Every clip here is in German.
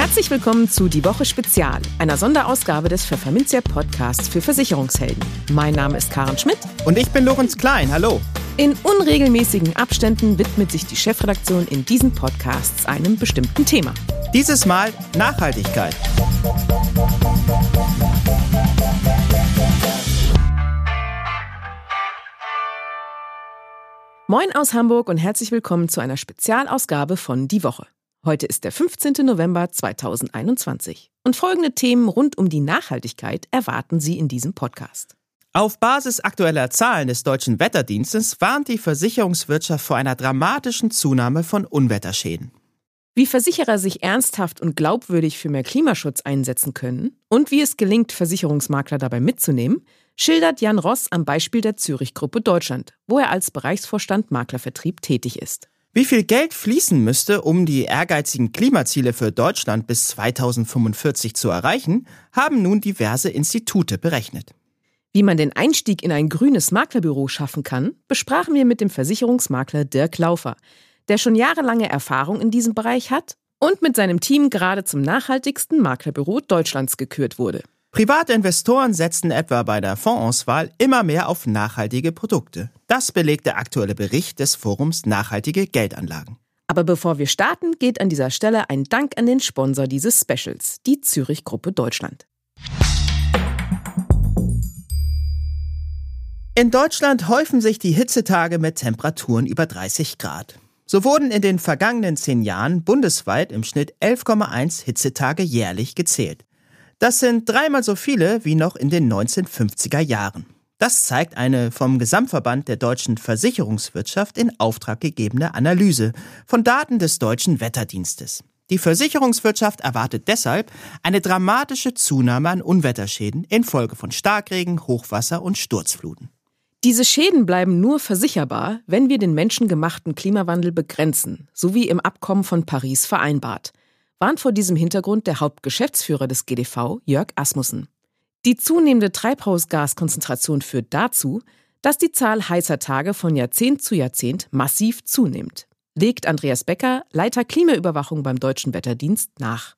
Herzlich willkommen zu Die Woche Spezial, einer Sonderausgabe des Pfefferminzia Podcasts für Versicherungshelden. Mein Name ist Karen Schmidt. Und ich bin Lorenz Klein. Hallo. In unregelmäßigen Abständen widmet sich die Chefredaktion in diesen Podcasts einem bestimmten Thema. Dieses Mal Nachhaltigkeit. Moin aus Hamburg und herzlich willkommen zu einer Spezialausgabe von Die Woche. Heute ist der 15. November 2021 und folgende Themen rund um die Nachhaltigkeit erwarten Sie in diesem Podcast. Auf Basis aktueller Zahlen des deutschen Wetterdienstes warnt die Versicherungswirtschaft vor einer dramatischen Zunahme von Unwetterschäden. Wie Versicherer sich ernsthaft und glaubwürdig für mehr Klimaschutz einsetzen können und wie es gelingt, Versicherungsmakler dabei mitzunehmen, schildert Jan Ross am Beispiel der Zürich Gruppe Deutschland, wo er als Bereichsvorstand Maklervertrieb tätig ist. Wie viel Geld fließen müsste, um die ehrgeizigen Klimaziele für Deutschland bis 2045 zu erreichen, haben nun diverse Institute berechnet. Wie man den Einstieg in ein grünes Maklerbüro schaffen kann, besprachen wir mit dem Versicherungsmakler Dirk Laufer, der schon jahrelange Erfahrung in diesem Bereich hat und mit seinem Team gerade zum nachhaltigsten Maklerbüro Deutschlands gekürt wurde. Private Investoren setzen etwa bei der Fondsauswahl immer mehr auf nachhaltige Produkte. Das belegt der aktuelle Bericht des Forums Nachhaltige Geldanlagen. Aber bevor wir starten, geht an dieser Stelle ein Dank an den Sponsor dieses Specials, die Zürich Gruppe Deutschland. In Deutschland häufen sich die Hitzetage mit Temperaturen über 30 Grad. So wurden in den vergangenen zehn Jahren bundesweit im Schnitt 11,1 Hitzetage jährlich gezählt. Das sind dreimal so viele wie noch in den 1950er Jahren. Das zeigt eine vom Gesamtverband der deutschen Versicherungswirtschaft in Auftrag gegebene Analyse von Daten des deutschen Wetterdienstes. Die Versicherungswirtschaft erwartet deshalb eine dramatische Zunahme an Unwetterschäden infolge von Starkregen, Hochwasser und Sturzfluten. Diese Schäden bleiben nur versicherbar, wenn wir den menschengemachten Klimawandel begrenzen, so wie im Abkommen von Paris vereinbart warnt vor diesem Hintergrund der Hauptgeschäftsführer des GDV, Jörg Asmussen. Die zunehmende Treibhausgaskonzentration führt dazu, dass die Zahl heißer Tage von Jahrzehnt zu Jahrzehnt massiv zunimmt, legt Andreas Becker, Leiter Klimaüberwachung beim Deutschen Wetterdienst, nach.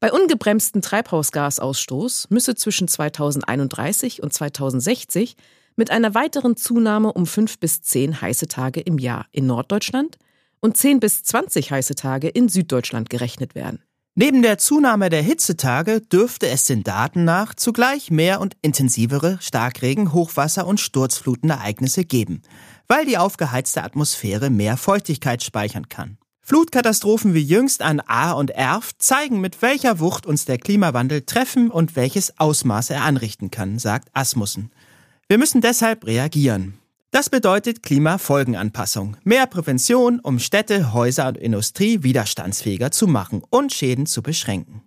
Bei ungebremstem Treibhausgasausstoß müsse zwischen 2031 und 2060 mit einer weiteren Zunahme um fünf bis zehn heiße Tage im Jahr in Norddeutschland und 10 bis 20 heiße Tage in Süddeutschland gerechnet werden. Neben der Zunahme der Hitzetage dürfte es den Daten nach zugleich mehr und intensivere Starkregen, Hochwasser und Sturzflutenereignisse geben, weil die aufgeheizte Atmosphäre mehr Feuchtigkeit speichern kann. Flutkatastrophen wie jüngst an Ahr und Erft zeigen, mit welcher Wucht uns der Klimawandel treffen und welches Ausmaß er anrichten kann, sagt Asmussen. Wir müssen deshalb reagieren. Das bedeutet Klimafolgenanpassung. Mehr Prävention, um Städte, Häuser und Industrie widerstandsfähiger zu machen und Schäden zu beschränken.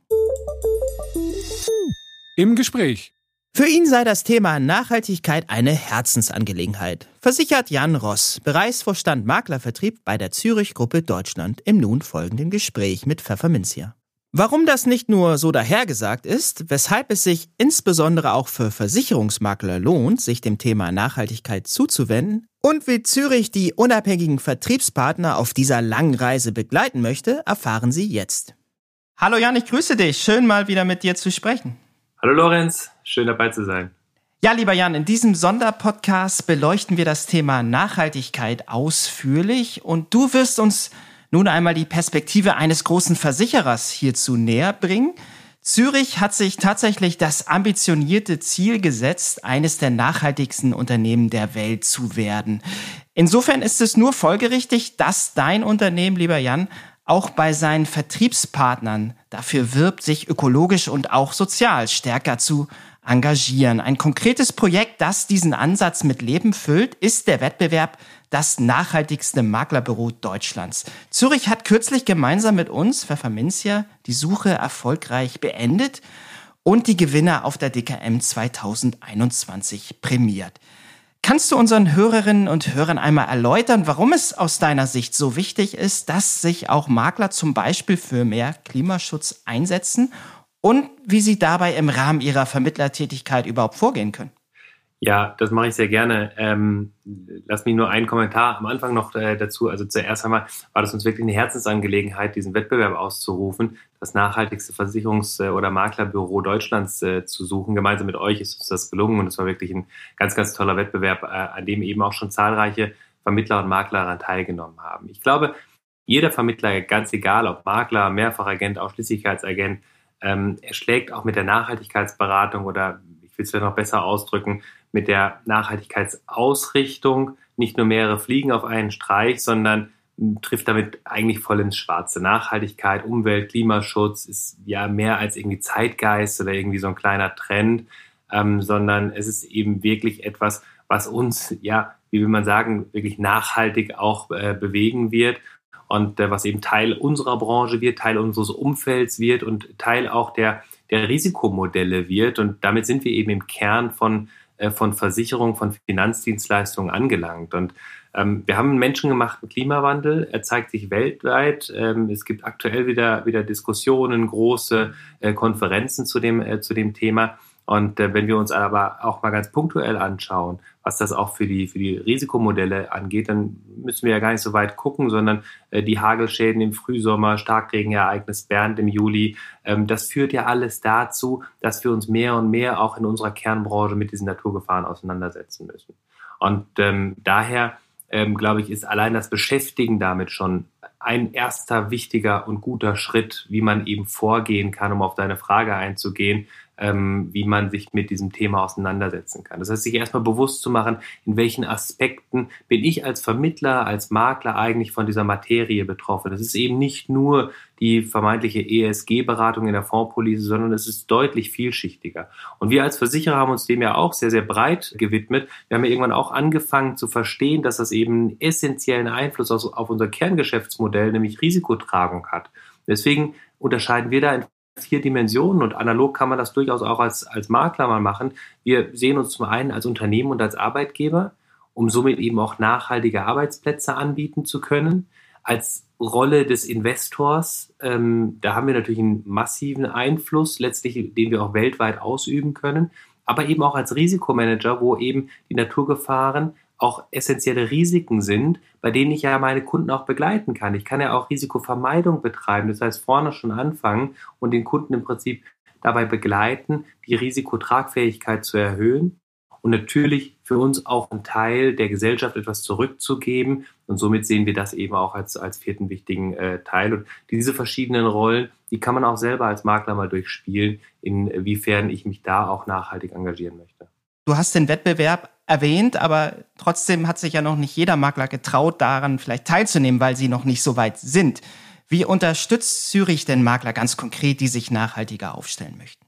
Im Gespräch. Für ihn sei das Thema Nachhaltigkeit eine Herzensangelegenheit, versichert Jan Ross, Bereichsvorstand Maklervertrieb bei der Zürich Gruppe Deutschland im nun folgenden Gespräch mit Pfefferminzia. Warum das nicht nur so dahergesagt ist, weshalb es sich insbesondere auch für Versicherungsmakler lohnt, sich dem Thema Nachhaltigkeit zuzuwenden und wie Zürich die unabhängigen Vertriebspartner auf dieser langen Reise begleiten möchte, erfahren Sie jetzt. Hallo Jan, ich grüße dich. Schön mal wieder mit dir zu sprechen. Hallo Lorenz, schön dabei zu sein. Ja, lieber Jan, in diesem Sonderpodcast beleuchten wir das Thema Nachhaltigkeit ausführlich und du wirst uns nun einmal die Perspektive eines großen Versicherers hierzu näher bringen. Zürich hat sich tatsächlich das ambitionierte Ziel gesetzt, eines der nachhaltigsten Unternehmen der Welt zu werden. Insofern ist es nur folgerichtig, dass dein Unternehmen, lieber Jan, auch bei seinen Vertriebspartnern dafür wirbt, sich ökologisch und auch sozial stärker zu engagieren. Ein konkretes Projekt, das diesen Ansatz mit Leben füllt, ist der Wettbewerb das nachhaltigste Maklerbüro Deutschlands. Zürich hat kürzlich gemeinsam mit uns, Pfefferminzia, die Suche erfolgreich beendet und die Gewinner auf der DKM 2021 prämiert. Kannst du unseren Hörerinnen und Hörern einmal erläutern, warum es aus deiner Sicht so wichtig ist, dass sich auch Makler zum Beispiel für mehr Klimaschutz einsetzen und wie sie dabei im Rahmen ihrer Vermittlertätigkeit überhaupt vorgehen können? Ja, das mache ich sehr gerne. Ähm, lass mich nur einen Kommentar am Anfang noch äh, dazu. Also zuerst einmal war das uns wirklich eine Herzensangelegenheit, diesen Wettbewerb auszurufen, das nachhaltigste Versicherungs- oder Maklerbüro Deutschlands äh, zu suchen. Gemeinsam mit euch ist uns das gelungen und es war wirklich ein ganz, ganz toller Wettbewerb, äh, an dem eben auch schon zahlreiche Vermittler und Makler daran teilgenommen haben. Ich glaube, jeder Vermittler, ganz egal ob Makler, Mehrfachagent, Ausschließlichkeitsagent, ähm, er schlägt auch mit der Nachhaltigkeitsberatung oder ich will es vielleicht noch besser ausdrücken, mit der Nachhaltigkeitsausrichtung nicht nur mehrere Fliegen auf einen Streich, sondern trifft damit eigentlich voll ins Schwarze. Nachhaltigkeit, Umwelt, Klimaschutz ist ja mehr als irgendwie Zeitgeist oder irgendwie so ein kleiner Trend, ähm, sondern es ist eben wirklich etwas, was uns, ja, wie will man sagen, wirklich nachhaltig auch äh, bewegen wird und äh, was eben Teil unserer Branche wird, Teil unseres Umfelds wird und Teil auch der, der Risikomodelle wird. Und damit sind wir eben im Kern von von Versicherung, von Finanzdienstleistungen angelangt. Und ähm, wir haben einen menschengemachten Klimawandel. Er zeigt sich weltweit. Ähm, es gibt aktuell wieder, wieder Diskussionen, große äh, Konferenzen zu dem, äh, zu dem Thema. Und äh, wenn wir uns aber auch mal ganz punktuell anschauen, was das auch für die, für die Risikomodelle angeht, dann müssen wir ja gar nicht so weit gucken, sondern äh, die Hagelschäden im Frühsommer, Starkregenereignis Bernd im Juli, ähm, das führt ja alles dazu, dass wir uns mehr und mehr auch in unserer Kernbranche mit diesen Naturgefahren auseinandersetzen müssen. Und ähm, daher, ähm, glaube ich, ist allein das Beschäftigen damit schon ein erster wichtiger und guter Schritt, wie man eben vorgehen kann, um auf deine Frage einzugehen, ähm, wie man sich mit diesem Thema auseinandersetzen kann. Das heißt, sich erstmal bewusst zu machen, in welchen Aspekten bin ich als Vermittler, als Makler eigentlich von dieser Materie betroffen. Das ist eben nicht nur die vermeintliche ESG-Beratung in der Fondspolice, sondern es ist deutlich vielschichtiger. Und wir als Versicherer haben uns dem ja auch sehr, sehr breit gewidmet. Wir haben ja irgendwann auch angefangen zu verstehen, dass das eben einen essentiellen Einfluss auf unser Kerngeschäftsmodell, nämlich Risikotragung hat. Deswegen unterscheiden wir da in vier Dimensionen und analog kann man das durchaus auch als, als Makler mal machen. Wir sehen uns zum einen als Unternehmen und als Arbeitgeber, um somit eben auch nachhaltige Arbeitsplätze anbieten zu können. Als Rolle des Investors, ähm, da haben wir natürlich einen massiven Einfluss, letztlich, den wir auch weltweit ausüben können, aber eben auch als Risikomanager, wo eben die Naturgefahren auch essentielle Risiken sind, bei denen ich ja meine Kunden auch begleiten kann. Ich kann ja auch Risikovermeidung betreiben, das heißt vorne schon anfangen und den Kunden im Prinzip dabei begleiten, die Risikotragfähigkeit zu erhöhen und natürlich für uns auch ein Teil der Gesellschaft etwas zurückzugeben. Und somit sehen wir das eben auch als, als vierten wichtigen äh, Teil. Und diese verschiedenen Rollen, die kann man auch selber als Makler mal durchspielen, inwiefern ich mich da auch nachhaltig engagieren möchte. Du hast den Wettbewerb erwähnt, aber trotzdem hat sich ja noch nicht jeder Makler getraut, daran vielleicht teilzunehmen, weil sie noch nicht so weit sind. Wie unterstützt Zürich denn Makler ganz konkret, die sich nachhaltiger aufstellen möchten?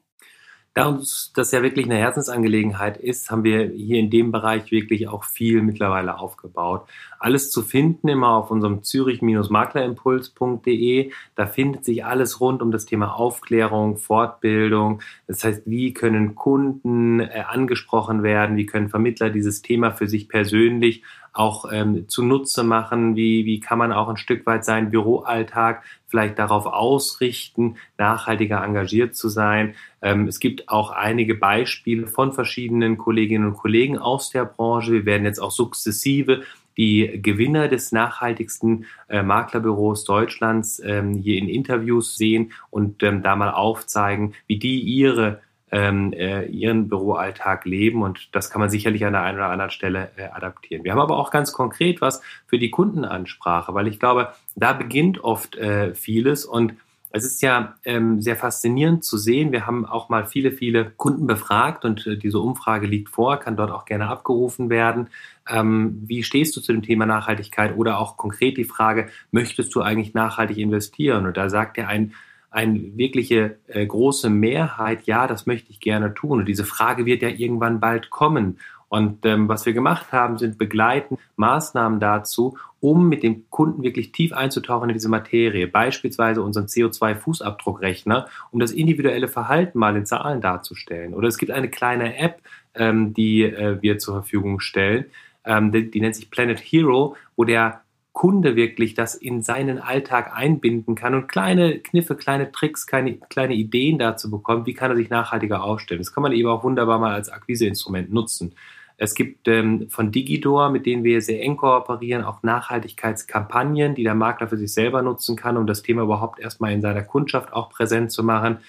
Da uns das ja wirklich eine Herzensangelegenheit ist, haben wir hier in dem Bereich wirklich auch viel mittlerweile aufgebaut. Alles zu finden immer auf unserem zürich-maklerimpuls.de. Da findet sich alles rund um das Thema Aufklärung, Fortbildung. Das heißt, wie können Kunden äh, angesprochen werden? Wie können Vermittler dieses Thema für sich persönlich auch ähm, zunutze machen? Wie, wie kann man auch ein Stück weit seinen Büroalltag vielleicht darauf ausrichten, nachhaltiger engagiert zu sein? Ähm, es gibt auch einige Beispiele von verschiedenen Kolleginnen und Kollegen aus der Branche. Wir werden jetzt auch sukzessive die Gewinner des nachhaltigsten äh, Maklerbüros Deutschlands ähm, hier in Interviews sehen und ähm, da mal aufzeigen, wie die ihre ähm, äh, ihren Büroalltag leben und das kann man sicherlich an der einen oder anderen Stelle äh, adaptieren. Wir haben aber auch ganz konkret was für die Kundenansprache, weil ich glaube, da beginnt oft äh, vieles und es ist ja ähm, sehr faszinierend zu sehen. Wir haben auch mal viele, viele Kunden befragt und äh, diese Umfrage liegt vor, kann dort auch gerne abgerufen werden. Ähm, wie stehst du zu dem Thema Nachhaltigkeit oder auch konkret die Frage, möchtest du eigentlich nachhaltig investieren? Und da sagt ja ein eine wirkliche äh, große Mehrheit, ja, das möchte ich gerne tun. Und diese Frage wird ja irgendwann bald kommen. Und ähm, was wir gemacht haben, sind begleitend Maßnahmen dazu, um mit dem Kunden wirklich tief einzutauchen in diese Materie. Beispielsweise unseren CO2-Fußabdruckrechner, um das individuelle Verhalten mal in Zahlen darzustellen. Oder es gibt eine kleine App, ähm, die äh, wir zur Verfügung stellen. Ähm, die, die nennt sich Planet Hero, wo der Kunde wirklich das in seinen Alltag einbinden kann und kleine Kniffe, kleine Tricks, kleine, kleine Ideen dazu bekommt, wie kann er sich nachhaltiger aufstellen. Das kann man eben auch wunderbar mal als Akquiseinstrument nutzen. Es gibt ähm, von Digidor, mit denen wir sehr eng kooperieren, auch Nachhaltigkeitskampagnen, die der Makler für sich selber nutzen kann, um das Thema überhaupt erstmal in seiner Kundschaft auch präsent zu machen.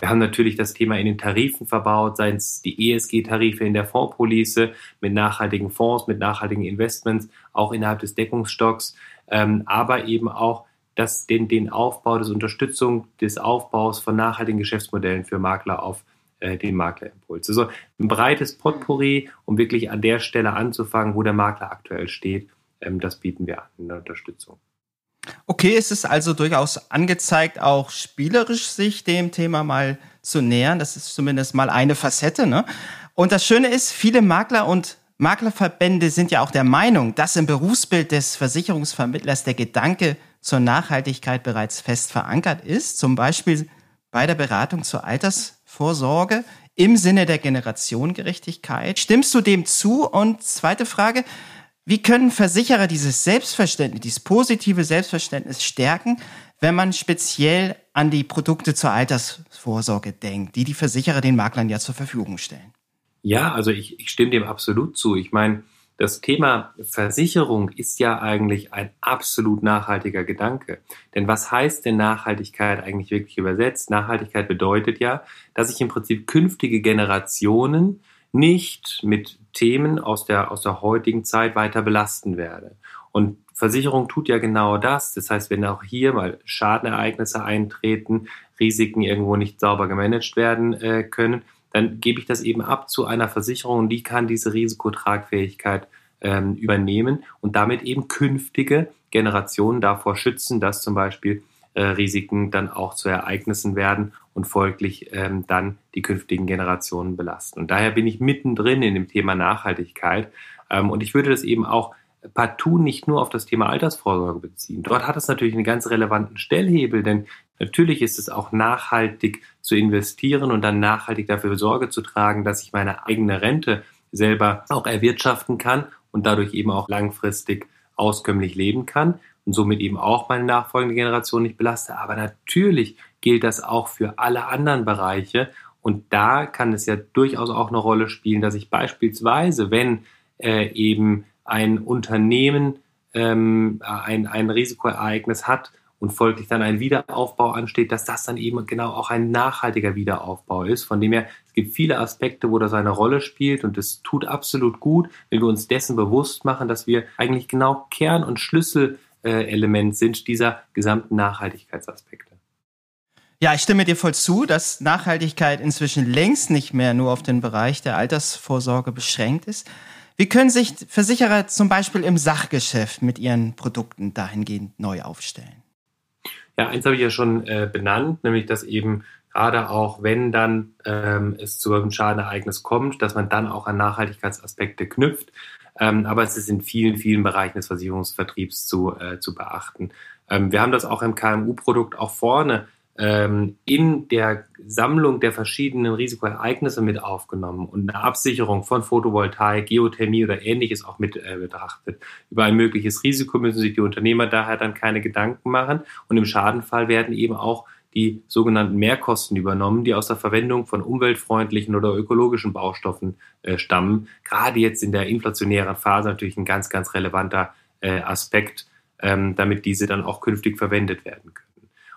Wir haben natürlich das Thema in den Tarifen verbaut, seien es die ESG-Tarife in der Fondspolice mit nachhaltigen Fonds, mit nachhaltigen Investments, auch innerhalb des Deckungsstocks, ähm, aber eben auch das, den, den Aufbau, das Unterstützung des Aufbaus von nachhaltigen Geschäftsmodellen für Makler auf äh, den Maklerimpuls. Also ein breites Potpourri, um wirklich an der Stelle anzufangen, wo der Makler aktuell steht. Ähm, das bieten wir an in der Unterstützung. Okay, es ist also durchaus angezeigt, auch spielerisch sich dem Thema mal zu nähern. Das ist zumindest mal eine Facette. Ne? Und das Schöne ist, viele Makler und Maklerverbände sind ja auch der Meinung, dass im Berufsbild des Versicherungsvermittlers der Gedanke zur Nachhaltigkeit bereits fest verankert ist, zum Beispiel bei der Beratung zur Altersvorsorge im Sinne der Generationengerechtigkeit. Stimmst du dem zu? Und zweite Frage, wie können Versicherer dieses Selbstverständnis, dieses positive Selbstverständnis stärken, wenn man speziell an die Produkte zur Altersvorsorge denkt, die die Versicherer den Maklern ja zur Verfügung stellen? Ja, also ich, ich stimme dem absolut zu. Ich meine, das Thema Versicherung ist ja eigentlich ein absolut nachhaltiger Gedanke. Denn was heißt denn Nachhaltigkeit eigentlich wirklich übersetzt? Nachhaltigkeit bedeutet ja, dass ich im Prinzip künftige Generationen nicht mit Themen aus der, aus der heutigen Zeit weiter belasten werde. Und Versicherung tut ja genau das. Das heißt, wenn auch hier mal Schadenereignisse eintreten, Risiken irgendwo nicht sauber gemanagt werden äh, können, dann gebe ich das eben ab zu einer Versicherung und die kann diese Risikotragfähigkeit ähm, übernehmen und damit eben künftige Generationen davor schützen, dass zum Beispiel äh, Risiken dann auch zu Ereignissen werden und folglich ähm, dann die künftigen Generationen belasten. Und daher bin ich mittendrin in dem Thema Nachhaltigkeit. Ähm, und ich würde das eben auch partout nicht nur auf das Thema Altersvorsorge beziehen. Dort hat es natürlich einen ganz relevanten Stellhebel, denn natürlich ist es auch nachhaltig zu investieren und dann nachhaltig dafür Sorge zu tragen, dass ich meine eigene Rente selber auch erwirtschaften kann und dadurch eben auch langfristig auskömmlich leben kann und somit eben auch meine nachfolgende Generation nicht belaste. Aber natürlich gilt das auch für alle anderen Bereiche. Und da kann es ja durchaus auch eine Rolle spielen, dass ich beispielsweise, wenn äh, eben ein Unternehmen ähm, ein, ein Risikoereignis hat und folglich dann ein Wiederaufbau ansteht, dass das dann eben genau auch ein nachhaltiger Wiederaufbau ist. Von dem her, es gibt viele Aspekte, wo das eine Rolle spielt und es tut absolut gut, wenn wir uns dessen bewusst machen, dass wir eigentlich genau Kern- und Schlüsselelement sind dieser gesamten Nachhaltigkeitsaspekte. Ja, ich stimme dir voll zu, dass Nachhaltigkeit inzwischen längst nicht mehr nur auf den Bereich der Altersvorsorge beschränkt ist. Wie können sich Versicherer zum Beispiel im Sachgeschäft mit ihren Produkten dahingehend neu aufstellen? Ja, eins habe ich ja schon äh, benannt, nämlich dass eben gerade auch, wenn dann ähm, es zu einem Schadenereignis kommt, dass man dann auch an Nachhaltigkeitsaspekte knüpft. Ähm, aber es ist in vielen, vielen Bereichen des Versicherungsvertriebs zu, äh, zu beachten. Ähm, wir haben das auch im KMU-Produkt auch vorne ähm, in der Sammlung der verschiedenen Risikoereignisse mit aufgenommen und eine Absicherung von Photovoltaik, Geothermie oder ähnliches auch mit äh, betrachtet. Über ein mögliches Risiko müssen sich die Unternehmer daher dann keine Gedanken machen und im Schadenfall werden eben auch die sogenannten Mehrkosten übernommen, die aus der Verwendung von umweltfreundlichen oder ökologischen Baustoffen äh, stammen. Gerade jetzt in der inflationären Phase natürlich ein ganz, ganz relevanter äh, Aspekt, ähm, damit diese dann auch künftig verwendet werden können.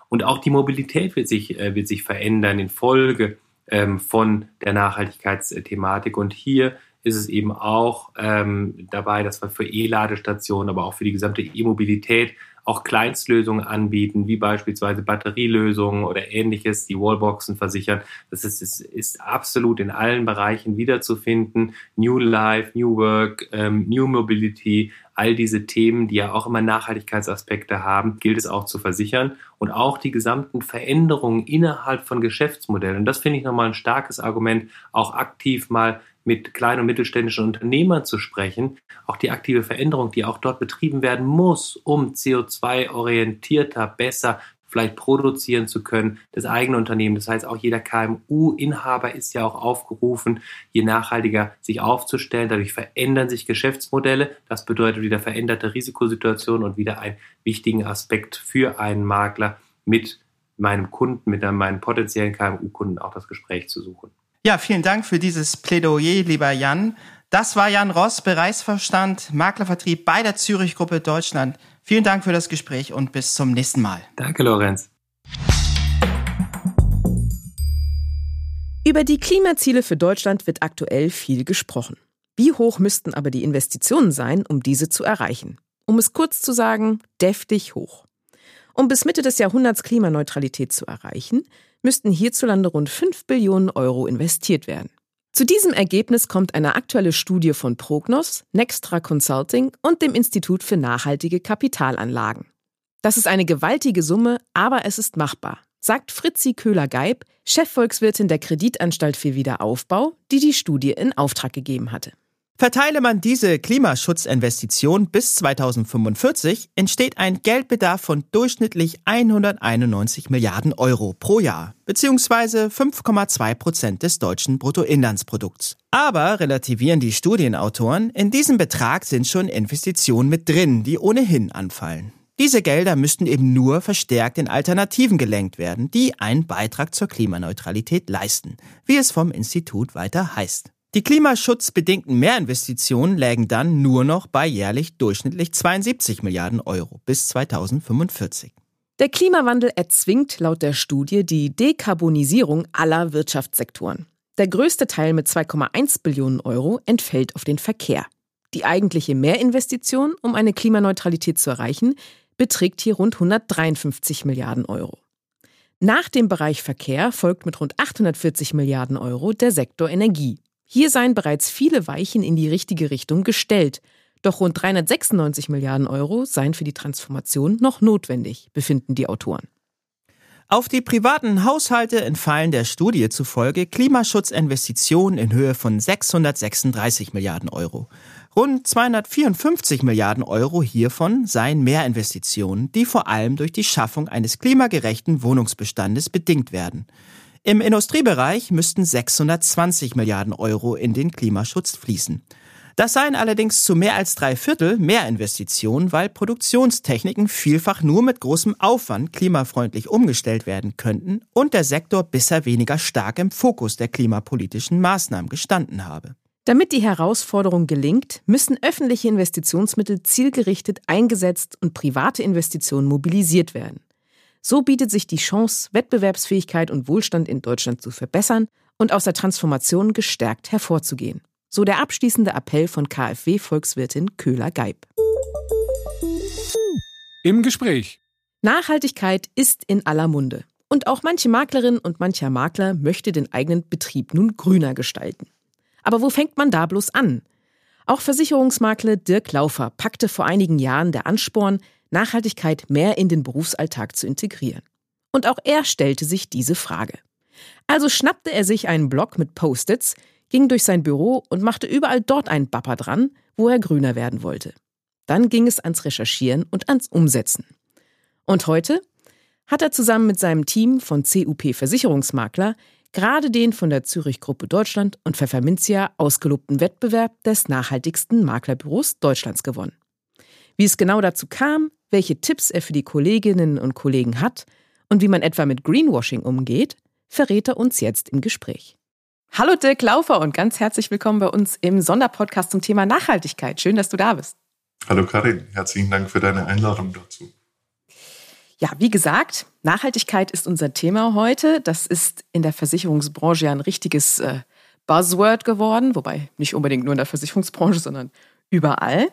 Und auch die Mobilität wird sich, äh, wird sich verändern in Folge ähm, von der Nachhaltigkeitsthematik. Und hier ist es eben auch ähm, dabei, dass wir für E-Ladestationen, aber auch für die gesamte E-Mobilität auch Kleinstlösungen anbieten, wie beispielsweise Batterielösungen oder ähnliches, die Wallboxen versichern. Das ist, ist, ist absolut in allen Bereichen wiederzufinden. New Life, New Work, ähm, New Mobility, all diese Themen, die ja auch immer Nachhaltigkeitsaspekte haben, gilt es auch zu versichern. Und auch die gesamten Veränderungen innerhalb von Geschäftsmodellen. Und das finde ich nochmal ein starkes Argument, auch aktiv mal mit kleinen und mittelständischen Unternehmern zu sprechen, auch die aktive Veränderung, die auch dort betrieben werden muss, um CO2-orientierter, besser vielleicht produzieren zu können, das eigene Unternehmen. Das heißt, auch jeder KMU-Inhaber ist ja auch aufgerufen, je nachhaltiger sich aufzustellen. Dadurch verändern sich Geschäftsmodelle. Das bedeutet wieder veränderte Risikosituationen und wieder einen wichtigen Aspekt für einen Makler mit meinem Kunden, mit meinen potenziellen KMU-Kunden auch das Gespräch zu suchen. Ja, vielen Dank für dieses Plädoyer, lieber Jan. Das war Jan Ross, Bereichsverstand, Maklervertrieb bei der Zürich Gruppe Deutschland. Vielen Dank für das Gespräch und bis zum nächsten Mal. Danke, Lorenz. Über die Klimaziele für Deutschland wird aktuell viel gesprochen. Wie hoch müssten aber die Investitionen sein, um diese zu erreichen? Um es kurz zu sagen, deftig hoch. Um bis Mitte des Jahrhunderts Klimaneutralität zu erreichen, müssten hierzulande rund 5 Billionen Euro investiert werden. Zu diesem Ergebnis kommt eine aktuelle Studie von Prognos, Nextra Consulting und dem Institut für nachhaltige Kapitalanlagen. Das ist eine gewaltige Summe, aber es ist machbar sagt Fritzi Köhler-Geib, Chefvolkswirtin der Kreditanstalt für Wiederaufbau, die die Studie in Auftrag gegeben hatte. Verteile man diese Klimaschutzinvestition bis 2045, entsteht ein Geldbedarf von durchschnittlich 191 Milliarden Euro pro Jahr, beziehungsweise 5,2 Prozent des deutschen Bruttoinlandsprodukts. Aber relativieren die Studienautoren, in diesem Betrag sind schon Investitionen mit drin, die ohnehin anfallen. Diese Gelder müssten eben nur verstärkt in Alternativen gelenkt werden, die einen Beitrag zur Klimaneutralität leisten, wie es vom Institut weiter heißt. Die klimaschutzbedingten Mehrinvestitionen lägen dann nur noch bei jährlich durchschnittlich 72 Milliarden Euro bis 2045. Der Klimawandel erzwingt laut der Studie die Dekarbonisierung aller Wirtschaftssektoren. Der größte Teil mit 2,1 Billionen Euro entfällt auf den Verkehr. Die eigentliche Mehrinvestition, um eine Klimaneutralität zu erreichen, beträgt hier rund 153 Milliarden Euro. Nach dem Bereich Verkehr folgt mit rund 840 Milliarden Euro der Sektor Energie. Hier seien bereits viele Weichen in die richtige Richtung gestellt. Doch rund 396 Milliarden Euro seien für die Transformation noch notwendig, befinden die Autoren. Auf die privaten Haushalte entfallen der Studie zufolge Klimaschutzinvestitionen in Höhe von 636 Milliarden Euro. Rund 254 Milliarden Euro hiervon seien Mehrinvestitionen, die vor allem durch die Schaffung eines klimagerechten Wohnungsbestandes bedingt werden. Im Industriebereich müssten 620 Milliarden Euro in den Klimaschutz fließen. Das seien allerdings zu mehr als drei Viertel Mehrinvestitionen, weil Produktionstechniken vielfach nur mit großem Aufwand klimafreundlich umgestellt werden könnten und der Sektor bisher weniger stark im Fokus der klimapolitischen Maßnahmen gestanden habe. Damit die Herausforderung gelingt, müssen öffentliche Investitionsmittel zielgerichtet eingesetzt und private Investitionen mobilisiert werden. So bietet sich die Chance, Wettbewerbsfähigkeit und Wohlstand in Deutschland zu verbessern und aus der Transformation gestärkt hervorzugehen. So der abschließende Appell von KfW-Volkswirtin Köhler-Geib. Im Gespräch. Nachhaltigkeit ist in aller Munde. Und auch manche Maklerin und mancher Makler möchte den eigenen Betrieb nun grüner gestalten. Aber wo fängt man da bloß an? Auch Versicherungsmakler Dirk Laufer packte vor einigen Jahren der Ansporn, Nachhaltigkeit mehr in den Berufsalltag zu integrieren. Und auch er stellte sich diese Frage. Also schnappte er sich einen Block mit Post-its, ging durch sein Büro und machte überall dort einen Bapper dran, wo er grüner werden wollte. Dann ging es ans Recherchieren und ans Umsetzen. Und heute hat er zusammen mit seinem Team von CUP Versicherungsmakler gerade den von der Zürich Gruppe Deutschland und Pfefferminzia ausgelobten Wettbewerb des nachhaltigsten Maklerbüros Deutschlands gewonnen. Wie es genau dazu kam, welche Tipps er für die Kolleginnen und Kollegen hat und wie man etwa mit Greenwashing umgeht, verrät er uns jetzt im Gespräch. Hallo Dirk Laufer und ganz herzlich willkommen bei uns im Sonderpodcast zum Thema Nachhaltigkeit. Schön, dass du da bist. Hallo Karin, herzlichen Dank für deine Einladung dazu. Ja, wie gesagt, Nachhaltigkeit ist unser Thema heute. Das ist in der Versicherungsbranche ja ein richtiges äh, Buzzword geworden, wobei nicht unbedingt nur in der Versicherungsbranche, sondern überall.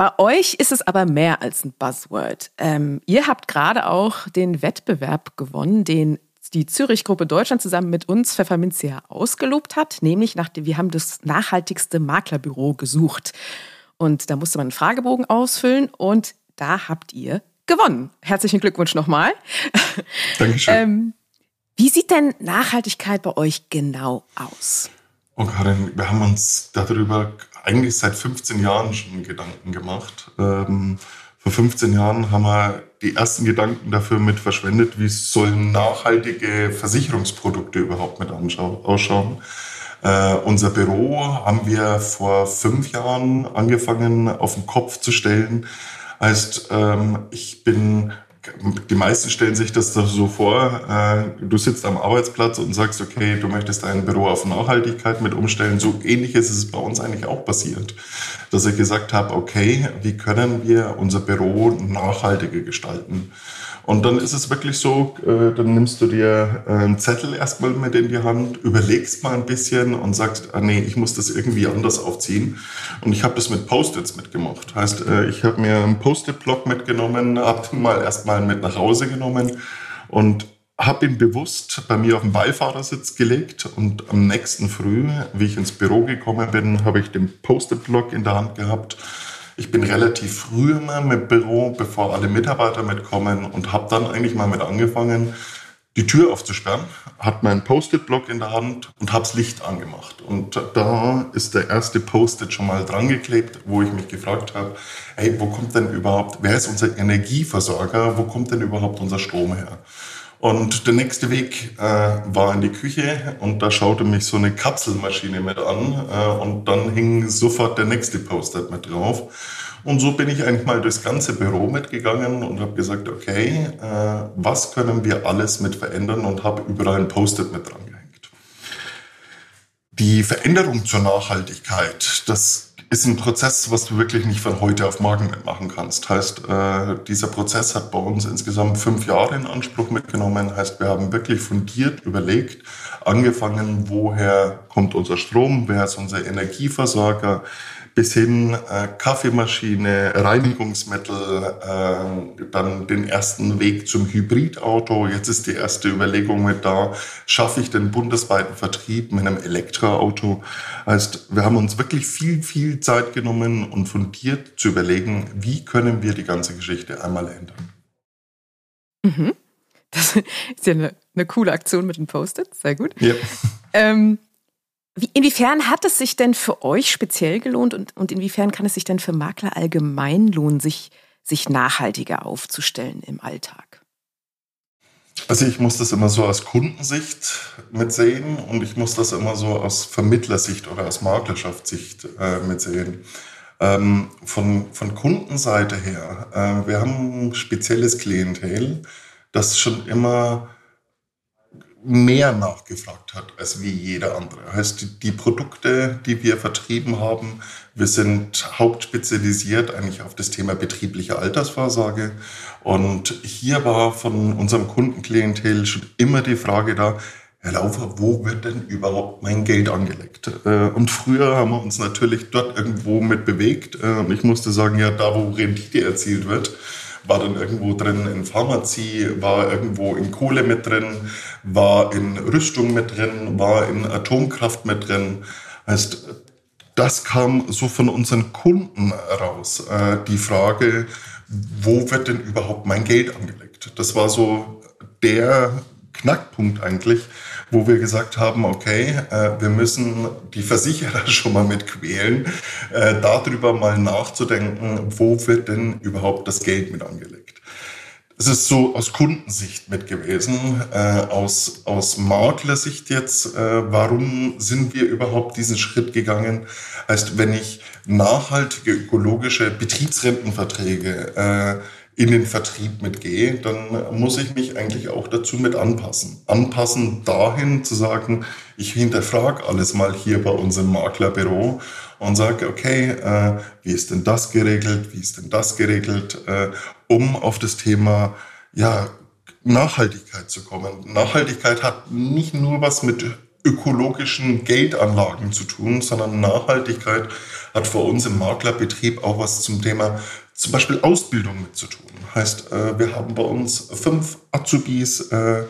Bei euch ist es aber mehr als ein Buzzword. Ähm, ihr habt gerade auch den Wettbewerb gewonnen, den die Zürich-Gruppe Deutschland zusammen mit uns Pfefferminzia ausgelobt hat, nämlich nach wir haben das nachhaltigste Maklerbüro gesucht. Und da musste man einen Fragebogen ausfüllen und da habt ihr gewonnen. Herzlichen Glückwunsch nochmal. Dankeschön. ähm, wie sieht denn Nachhaltigkeit bei euch genau aus? Oh Karin, wir haben uns darüber eigentlich seit 15 Jahren schon Gedanken gemacht. Ähm, vor 15 Jahren haben wir die ersten Gedanken dafür mit verschwendet, wie sollen nachhaltige Versicherungsprodukte überhaupt mit ausschauen. Äh, unser Büro haben wir vor fünf Jahren angefangen auf den Kopf zu stellen. Heißt, ähm, ich bin die meisten stellen sich das so vor, äh, du sitzt am Arbeitsplatz und sagst, okay, du möchtest dein Büro auf Nachhaltigkeit mit umstellen. So ähnlich ist es bei uns eigentlich auch passiert, dass ich gesagt habe, okay, wie können wir unser Büro nachhaltiger gestalten? Und dann ist es wirklich so, äh, dann nimmst du dir äh, einen Zettel erstmal mit in die Hand, überlegst mal ein bisschen und sagst, ah nee, ich muss das irgendwie anders aufziehen. Und ich habe das mit Post-its mitgemacht. Heißt, äh, ich habe mir einen Post-it-Block mitgenommen, habe den mal erstmal mit nach Hause genommen und habe ihn bewusst bei mir auf den Beifahrersitz gelegt und am nächsten Früh, wie ich ins Büro gekommen bin, habe ich den Post-it-Block in der Hand gehabt ich bin relativ früh immer mit Büro, bevor alle Mitarbeiter mitkommen und habe dann eigentlich mal mit angefangen, die Tür aufzusperren, hat meinen Post-it-Block in der Hand und habe das Licht angemacht. Und da ist der erste Post-it schon mal dran geklebt, wo ich mich gefragt habe, hey, wo kommt denn überhaupt, wer ist unser Energieversorger, wo kommt denn überhaupt unser Strom her? Und der nächste Weg äh, war in die Küche und da schaute mich so eine Kapselmaschine mit an äh, und dann hing sofort der nächste Post-it mit drauf. Und so bin ich eigentlich mal durchs ganze Büro mitgegangen und habe gesagt, okay, äh, was können wir alles mit verändern und habe überall ein Post-it mit dran gehängt. Die Veränderung zur Nachhaltigkeit, das ist ein Prozess, was du wirklich nicht von heute auf morgen mitmachen kannst. Heißt, äh, dieser Prozess hat bei uns insgesamt fünf Jahre in Anspruch mitgenommen. Heißt, wir haben wirklich fundiert überlegt, angefangen, woher kommt unser Strom, wer ist unser Energieversorger, bis hin äh, Kaffeemaschine, Reinigungsmittel, äh, dann den ersten Weg zum Hybridauto. Jetzt ist die erste Überlegung mit da, schaffe ich den bundesweiten Vertrieb mit einem Elektroauto? Heißt, wir haben uns wirklich viel, viel Zeit genommen und fundiert zu überlegen, wie können wir die ganze Geschichte einmal ändern. Mhm. Das ist ja eine, eine coole Aktion mit den Post-its, sehr gut. Ja. Ähm, wie, inwiefern hat es sich denn für euch speziell gelohnt und, und inwiefern kann es sich denn für Makler allgemein lohnen, sich, sich nachhaltiger aufzustellen im Alltag? Also ich muss das immer so aus Kundensicht mitsehen und ich muss das immer so aus Vermittlersicht oder aus Maklerschaftssicht äh, mitsehen. Ähm, von, von Kundenseite her, äh, wir haben ein spezielles Klientel, das schon immer mehr nachgefragt hat als wie jeder andere. Heißt, die, Produkte, die wir vertrieben haben, wir sind hauptspezialisiert eigentlich auf das Thema betriebliche Altersvorsorge. Und hier war von unserem Kundenklientel schon immer die Frage da, Herr Laufer, wo wird denn überhaupt mein Geld angelegt? Äh, und früher haben wir uns natürlich dort irgendwo mit bewegt. Äh, und ich musste sagen, ja, da wo Rendite erzielt wird, war dann irgendwo drin in Pharmazie, war irgendwo in Kohle mit drin, war in Rüstung mit drin, war in Atomkraft mit drin. Heißt, das kam so von unseren Kunden raus. Äh, die Frage, wo wird denn überhaupt mein Geld angelegt? Das war so der Knackpunkt eigentlich, wo wir gesagt haben, okay, äh, wir müssen die Versicherer schon mal mit quälen, äh, darüber mal nachzudenken, wo wird denn überhaupt das Geld mit angelegt. Es ist so aus Kundensicht mit gewesen, äh, aus, aus Maklersicht jetzt, äh, warum sind wir überhaupt diesen Schritt gegangen? Heißt, wenn ich nachhaltige ökologische Betriebsrentenverträge äh, in den Vertrieb mitgehe, dann muss ich mich eigentlich auch dazu mit anpassen. Anpassen dahin zu sagen, ich hinterfrage alles mal hier bei uns im Maklerbüro und sage, okay, äh, wie ist denn das geregelt, wie ist denn das geregelt, äh, um auf das Thema ja, Nachhaltigkeit zu kommen. Nachhaltigkeit hat nicht nur was mit ökologischen Geldanlagen zu tun, sondern Nachhaltigkeit hat für uns im Maklerbetrieb auch was zum Thema zum Beispiel Ausbildung mit zu tun. Heißt, äh, wir haben bei uns fünf Azubis, äh,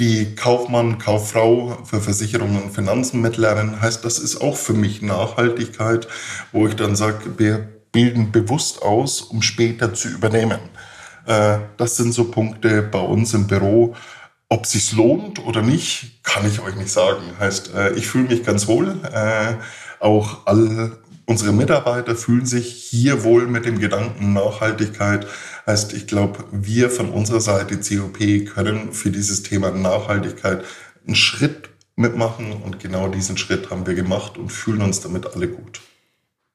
die Kaufmann, Kauffrau für Versicherungen und Finanzen mitlernen. Heißt, das ist auch für mich Nachhaltigkeit, wo ich dann sage, wir bilden bewusst aus, um später zu übernehmen. Äh, das sind so Punkte bei uns im Büro. Ob es sich lohnt oder nicht, kann ich euch nicht sagen. Heißt, ich fühle mich ganz wohl. Auch all unsere Mitarbeiter fühlen sich hier wohl mit dem Gedanken Nachhaltigkeit. Heißt, ich glaube, wir von unserer Seite COP können für dieses Thema Nachhaltigkeit einen Schritt mitmachen und genau diesen Schritt haben wir gemacht und fühlen uns damit alle gut.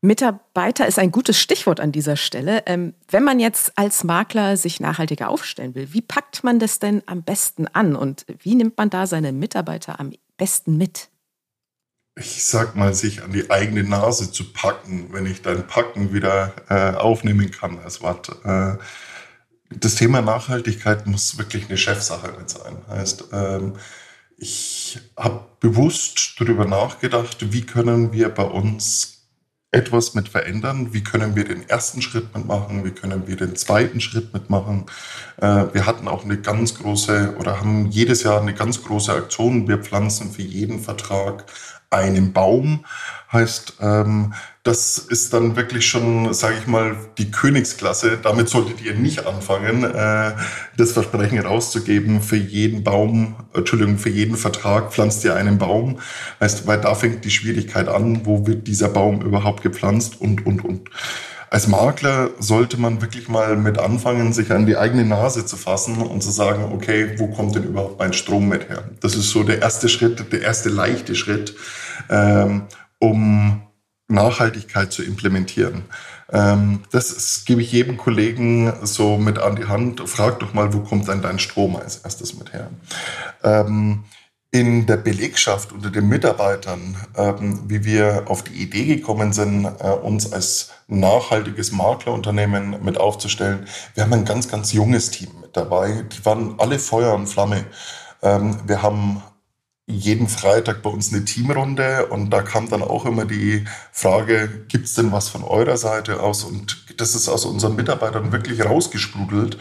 Mitarbeiter ist ein gutes Stichwort an dieser Stelle. Ähm, wenn man jetzt als Makler sich nachhaltiger aufstellen will, wie packt man das denn am besten an und wie nimmt man da seine Mitarbeiter am besten mit? Ich sag mal, sich an die eigene Nase zu packen, wenn ich dein Packen wieder äh, aufnehmen kann als Wort. Äh, das Thema Nachhaltigkeit muss wirklich eine Chefsache mit sein. Heißt, ähm, ich habe bewusst darüber nachgedacht, wie können wir bei uns etwas mit verändern? Wie können wir den ersten Schritt mitmachen? Wie können wir den zweiten Schritt mitmachen? Äh, wir hatten auch eine ganz große oder haben jedes Jahr eine ganz große Aktion. Wir pflanzen für jeden Vertrag einen Baum. Heißt, ähm, das ist dann wirklich schon, sage ich mal, die Königsklasse. Damit solltet ihr nicht anfangen, äh, das Versprechen rauszugeben, für jeden Baum, Entschuldigung, für jeden Vertrag pflanzt ihr einen Baum. Heißt, weil da fängt die Schwierigkeit an, wo wird dieser Baum überhaupt gepflanzt und, und, und. Als Makler sollte man wirklich mal mit anfangen, sich an die eigene Nase zu fassen und zu sagen, okay, wo kommt denn überhaupt mein Strom mit her? Das ist so der erste Schritt, der erste leichte Schritt, ähm, um Nachhaltigkeit zu implementieren. Ähm, das gebe ich jedem Kollegen so mit an die Hand. Frag doch mal, wo kommt denn dein Strom als erstes mit her? Ähm, in der Belegschaft unter den Mitarbeitern, ähm, wie wir auf die Idee gekommen sind, äh, uns als nachhaltiges Maklerunternehmen mit aufzustellen. Wir haben ein ganz, ganz junges Team mit dabei. Die waren alle Feuer und Flamme. Ähm, wir haben jeden Freitag bei uns eine Teamrunde und da kam dann auch immer die Frage, gibt's denn was von eurer Seite aus? Und das ist aus unseren Mitarbeitern wirklich rausgesprudelt.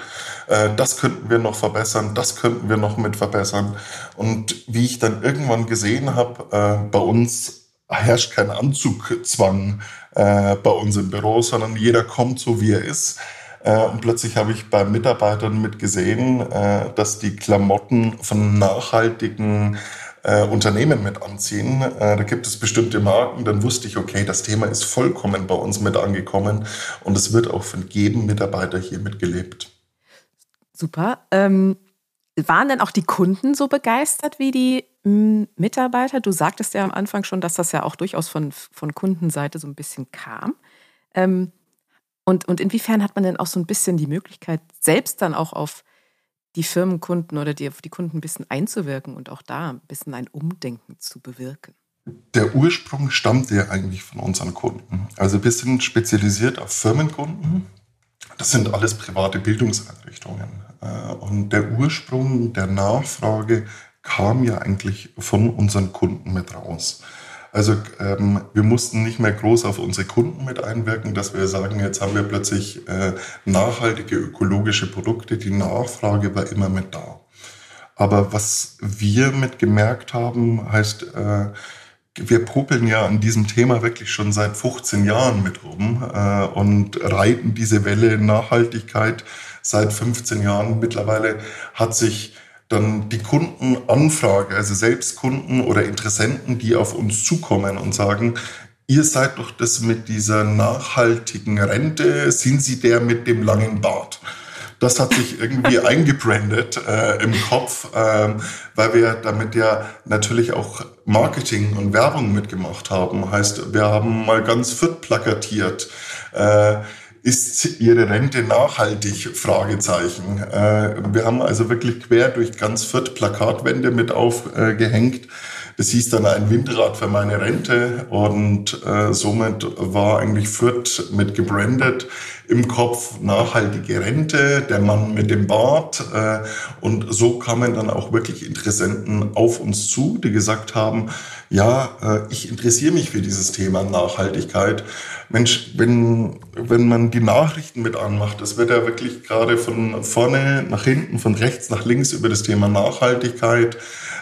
Äh, das könnten wir noch verbessern, das könnten wir noch mit verbessern. Und wie ich dann irgendwann gesehen habe, äh, bei uns herrscht kein Anzugzwang äh, bei uns im Büro, sondern jeder kommt so, wie er ist. Und plötzlich habe ich bei Mitarbeitern mitgesehen, dass die Klamotten von nachhaltigen äh, Unternehmen mit anziehen. Äh, da gibt es bestimmte Marken. Dann wusste ich, okay, das Thema ist vollkommen bei uns mit angekommen und es wird auch von jedem Mitarbeiter hier mitgelebt. Super. Ähm, waren denn auch die Kunden so begeistert wie die Mitarbeiter? Du sagtest ja am Anfang schon, dass das ja auch durchaus von, von Kundenseite so ein bisschen kam. Ähm, und, und inwiefern hat man denn auch so ein bisschen die Möglichkeit, selbst dann auch auf die Firmenkunden oder die, die Kunden ein bisschen einzuwirken und auch da ein bisschen ein Umdenken zu bewirken? Der Ursprung stammt ja eigentlich von unseren Kunden. Also wir sind spezialisiert auf Firmenkunden. Das sind alles private Bildungseinrichtungen. Äh, und der Ursprung der Nachfrage kam ja eigentlich von unseren Kunden mit raus. Also ähm, wir mussten nicht mehr groß auf unsere Kunden mit einwirken, dass wir sagen, jetzt haben wir plötzlich äh, nachhaltige ökologische Produkte. Die Nachfrage war immer mit da. Aber was wir mit gemerkt haben, heißt, äh, wir popeln ja an diesem Thema wirklich schon seit 15 Jahren mit rum äh, und reiten diese Welle Nachhaltigkeit seit 15 Jahren. Mittlerweile hat sich dann die Kundenanfrage, also selbst Kunden oder Interessenten, die auf uns zukommen und sagen, ihr seid doch das mit dieser nachhaltigen Rente, sind Sie der mit dem langen Bart? Das hat sich irgendwie eingebrandet äh, im Kopf, äh, weil wir damit ja natürlich auch Marketing und Werbung mitgemacht haben. Heißt, wir haben mal ganz fit plakatiert. Äh, ist Ihre Rente nachhaltig? Fragezeichen. Äh, wir haben also wirklich quer durch ganz Fürth Plakatwände mit aufgehängt. Das hieß dann ein Windrad für meine Rente und äh, somit war eigentlich Fürth mit gebrandet im Kopf nachhaltige Rente, der Mann mit dem Bart. Äh, und so kamen dann auch wirklich Interessenten auf uns zu, die gesagt haben, ja, äh, ich interessiere mich für dieses Thema Nachhaltigkeit. Mensch, wenn, wenn man die Nachrichten mit anmacht, das wird ja wirklich gerade von vorne nach hinten, von rechts nach links über das Thema Nachhaltigkeit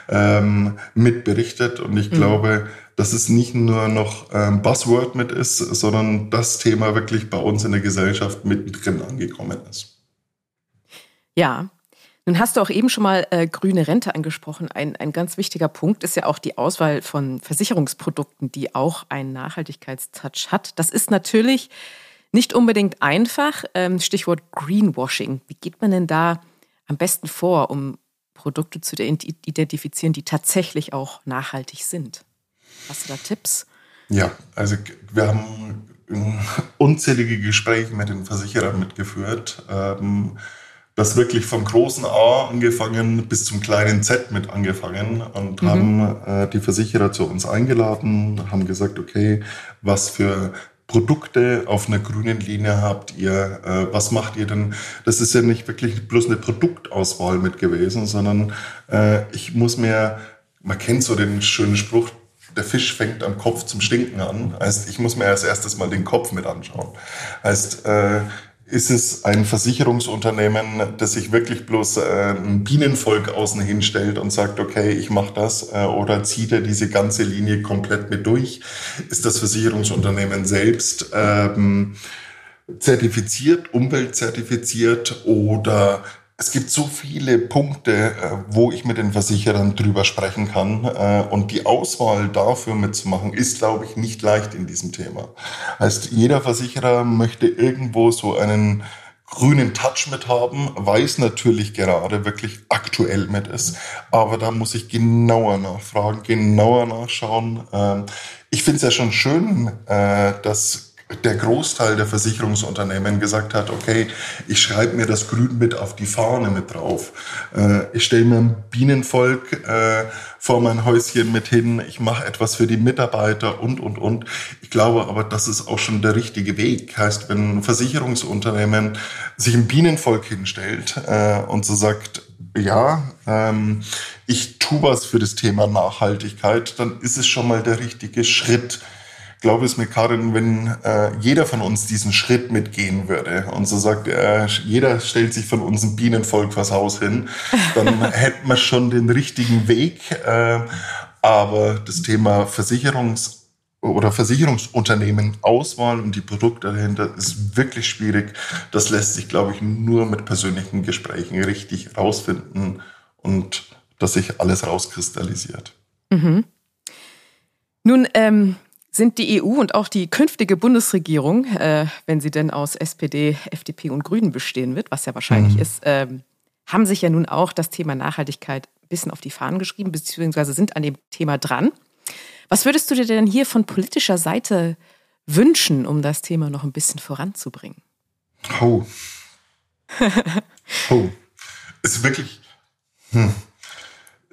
ähm, mitberichtet. Und ich mhm. glaube, dass es nicht nur noch ein Buzzword mit ist, sondern das Thema wirklich bei uns in der Gesellschaft mittendrin angekommen ist. Ja, nun hast du auch eben schon mal äh, grüne Rente angesprochen. Ein, ein ganz wichtiger Punkt ist ja auch die Auswahl von Versicherungsprodukten, die auch einen Nachhaltigkeitstouch hat. Das ist natürlich nicht unbedingt einfach. Ähm, Stichwort Greenwashing. Wie geht man denn da am besten vor, um Produkte zu identifizieren, die tatsächlich auch nachhaltig sind? Hast du da Tipps? Ja, also wir haben unzählige Gespräche mit den Versicherern mitgeführt. Ähm, das wirklich vom großen A angefangen bis zum kleinen Z mit angefangen und mhm. haben äh, die Versicherer zu uns eingeladen, haben gesagt, okay, was für Produkte auf einer grünen Linie habt ihr? Äh, was macht ihr denn? Das ist ja nicht wirklich bloß eine Produktauswahl mit gewesen, sondern äh, ich muss mir, man kennt so den schönen Spruch, der Fisch fängt am Kopf zum Stinken an. Heißt, ich muss mir als erstes mal den Kopf mit anschauen. Heißt, äh, ist es ein Versicherungsunternehmen, das sich wirklich bloß äh, ein Bienenvolk außen hinstellt und sagt, okay, ich mache das, äh, oder zieht er diese ganze Linie komplett mit durch? Ist das Versicherungsunternehmen selbst ähm, zertifiziert, umweltzertifiziert oder es gibt so viele Punkte, äh, wo ich mit den Versicherern drüber sprechen kann. Äh, und die Auswahl dafür mitzumachen, ist, glaube ich, nicht leicht in diesem Thema. Heißt, jeder Versicherer möchte irgendwo so einen grünen Touch mit haben, weiß natürlich gerade wirklich aktuell mit ist. Aber da muss ich genauer nachfragen, genauer nachschauen. Ähm, ich finde es ja schon schön, äh, dass der Großteil der Versicherungsunternehmen gesagt hat, okay, ich schreibe mir das Grün mit auf die Fahne mit drauf. Äh, ich stelle mir ein Bienenvolk äh, vor mein Häuschen mit hin, ich mache etwas für die Mitarbeiter und, und, und. Ich glaube aber, das ist auch schon der richtige Weg. Heißt, wenn ein Versicherungsunternehmen sich ein Bienenvolk hinstellt äh, und so sagt, ja, ähm, ich tue was für das Thema Nachhaltigkeit, dann ist es schon mal der richtige Schritt glaube es mir, Karin, wenn äh, jeder von uns diesen Schritt mitgehen würde und so sagt, äh, jeder stellt sich von uns ein Bienenvolk vors Haus hin, dann hätten wir schon den richtigen Weg. Äh, aber das Thema Versicherungs- oder Versicherungsunternehmen Auswahl und die Produkte dahinter ist wirklich schwierig. Das lässt sich, glaube ich, nur mit persönlichen Gesprächen richtig rausfinden und dass sich alles rauskristallisiert. Mhm. Nun, ähm, sind die EU und auch die künftige Bundesregierung, äh, wenn sie denn aus SPD, FDP und Grünen bestehen wird, was ja wahrscheinlich mhm. ist, äh, haben sich ja nun auch das Thema Nachhaltigkeit ein bisschen auf die Fahnen geschrieben, beziehungsweise sind an dem Thema dran. Was würdest du dir denn hier von politischer Seite wünschen, um das Thema noch ein bisschen voranzubringen? Oh. oh. Ist wirklich. Hm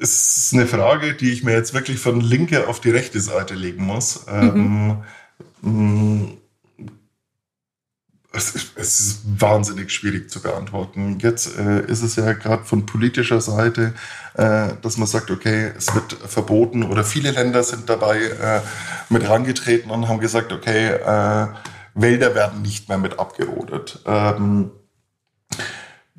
ist eine Frage, die ich mir jetzt wirklich von linke auf die rechte Seite legen muss. Mhm. Ähm, es, ist, es, ist, wahnsinnig schwierig zu beantworten. Jetzt äh, ist es ja gerade von politischer Seite, äh, dass man sagt, okay, es wird verboten oder viele Länder sind dabei äh, mit rangetreten und haben gesagt, okay, äh, Wälder werden nicht mehr mit abgerodet. Ähm,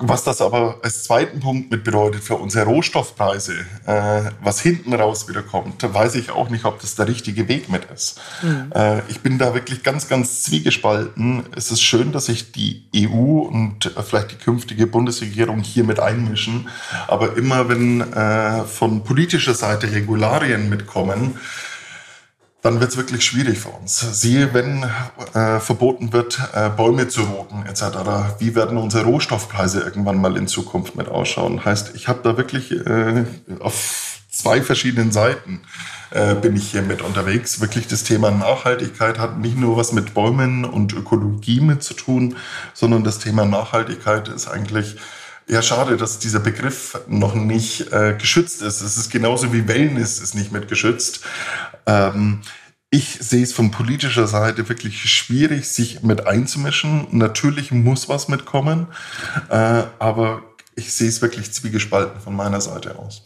was das aber als zweiten Punkt mit bedeutet für unsere Rohstoffpreise, äh, was hinten raus wieder kommt, weiß ich auch nicht, ob das der richtige Weg mit ist. Mhm. Äh, ich bin da wirklich ganz, ganz zwiegespalten. Es ist schön, dass sich die EU und vielleicht die künftige Bundesregierung hier mit einmischen. Aber immer wenn äh, von politischer Seite Regularien mitkommen, dann wird es wirklich schwierig für uns. Siehe, wenn äh, verboten wird, äh, Bäume zu roten etc., wie werden unsere Rohstoffpreise irgendwann mal in Zukunft mit ausschauen? Heißt, ich habe da wirklich äh, auf zwei verschiedenen Seiten äh, bin ich hier mit unterwegs. Wirklich das Thema Nachhaltigkeit hat nicht nur was mit Bäumen und Ökologie mit zu tun, sondern das Thema Nachhaltigkeit ist eigentlich ja, schade, dass dieser Begriff noch nicht äh, geschützt ist. Es ist genauso wie Wellness ist nicht mit geschützt. Ähm, ich sehe es von politischer Seite wirklich schwierig, sich mit einzumischen. Natürlich muss was mitkommen, äh, aber ich sehe es wirklich zwiegespalten von meiner Seite aus.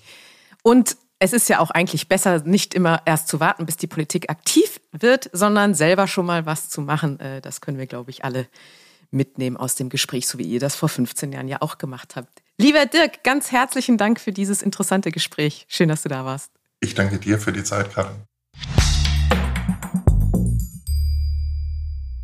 Und es ist ja auch eigentlich besser, nicht immer erst zu warten, bis die Politik aktiv wird, sondern selber schon mal was zu machen. Äh, das können wir, glaube ich, alle mitnehmen aus dem Gespräch, so wie ihr das vor 15 Jahren ja auch gemacht habt. Lieber Dirk, ganz herzlichen Dank für dieses interessante Gespräch. Schön, dass du da warst. Ich danke dir für die Zeit, Karin.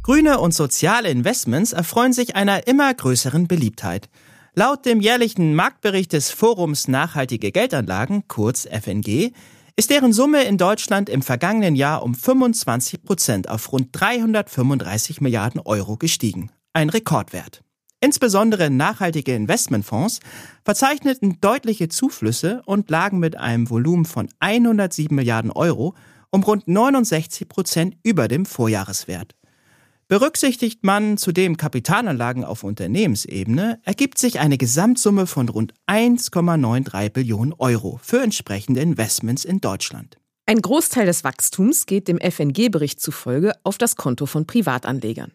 Grüne und soziale Investments erfreuen sich einer immer größeren Beliebtheit. Laut dem jährlichen Marktbericht des Forums Nachhaltige Geldanlagen, kurz FNG, ist deren Summe in Deutschland im vergangenen Jahr um 25 Prozent auf rund 335 Milliarden Euro gestiegen. Ein Rekordwert. Insbesondere nachhaltige Investmentfonds verzeichneten deutliche Zuflüsse und lagen mit einem Volumen von 107 Milliarden Euro um rund 69 Prozent über dem Vorjahreswert. Berücksichtigt man zudem Kapitalanlagen auf Unternehmensebene, ergibt sich eine Gesamtsumme von rund 1,93 Billionen Euro für entsprechende Investments in Deutschland. Ein Großteil des Wachstums geht dem FNG-Bericht zufolge auf das Konto von Privatanlegern.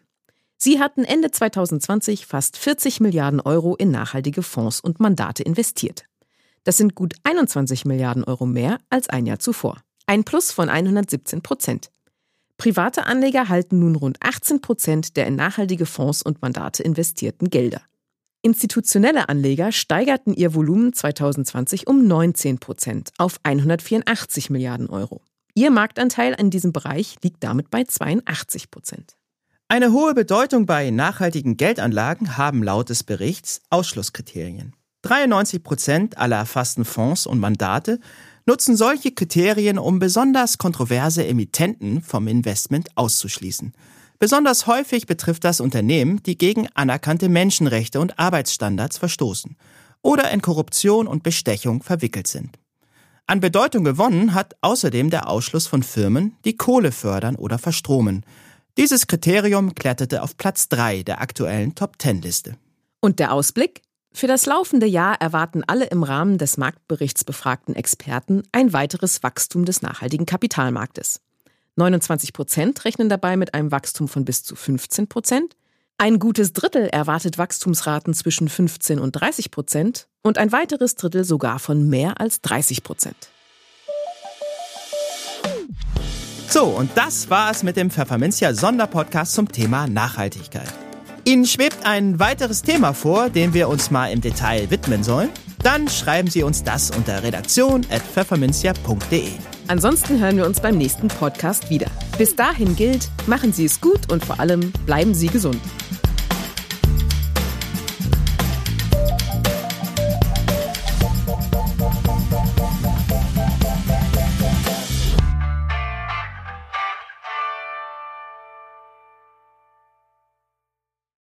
Sie hatten Ende 2020 fast 40 Milliarden Euro in nachhaltige Fonds und Mandate investiert. Das sind gut 21 Milliarden Euro mehr als ein Jahr zuvor. Ein Plus von 117 Prozent. Private Anleger halten nun rund 18 Prozent der in nachhaltige Fonds und Mandate investierten Gelder. Institutionelle Anleger steigerten ihr Volumen 2020 um 19 Prozent auf 184 Milliarden Euro. Ihr Marktanteil in diesem Bereich liegt damit bei 82 Prozent. Eine hohe Bedeutung bei nachhaltigen Geldanlagen haben laut des Berichts Ausschlusskriterien. 93 Prozent aller erfassten Fonds und Mandate nutzen solche Kriterien, um besonders kontroverse Emittenten vom Investment auszuschließen. Besonders häufig betrifft das Unternehmen, die gegen anerkannte Menschenrechte und Arbeitsstandards verstoßen oder in Korruption und Bestechung verwickelt sind. An Bedeutung gewonnen hat außerdem der Ausschluss von Firmen, die Kohle fördern oder verstromen. Dieses Kriterium kletterte auf Platz 3 der aktuellen Top-10-Liste. Und der Ausblick? Für das laufende Jahr erwarten alle im Rahmen des Marktberichts befragten Experten ein weiteres Wachstum des nachhaltigen Kapitalmarktes. 29 Prozent rechnen dabei mit einem Wachstum von bis zu 15 Prozent. Ein gutes Drittel erwartet Wachstumsraten zwischen 15 und 30 Prozent und ein weiteres Drittel sogar von mehr als 30 Prozent. So, und das war es mit dem Pfefferminzia Sonderpodcast zum Thema Nachhaltigkeit. Ihnen schwebt ein weiteres Thema vor, dem wir uns mal im Detail widmen sollen? Dann schreiben Sie uns das unter redaktion.pfefferminzia.de. Ansonsten hören wir uns beim nächsten Podcast wieder. Bis dahin gilt, machen Sie es gut und vor allem bleiben Sie gesund.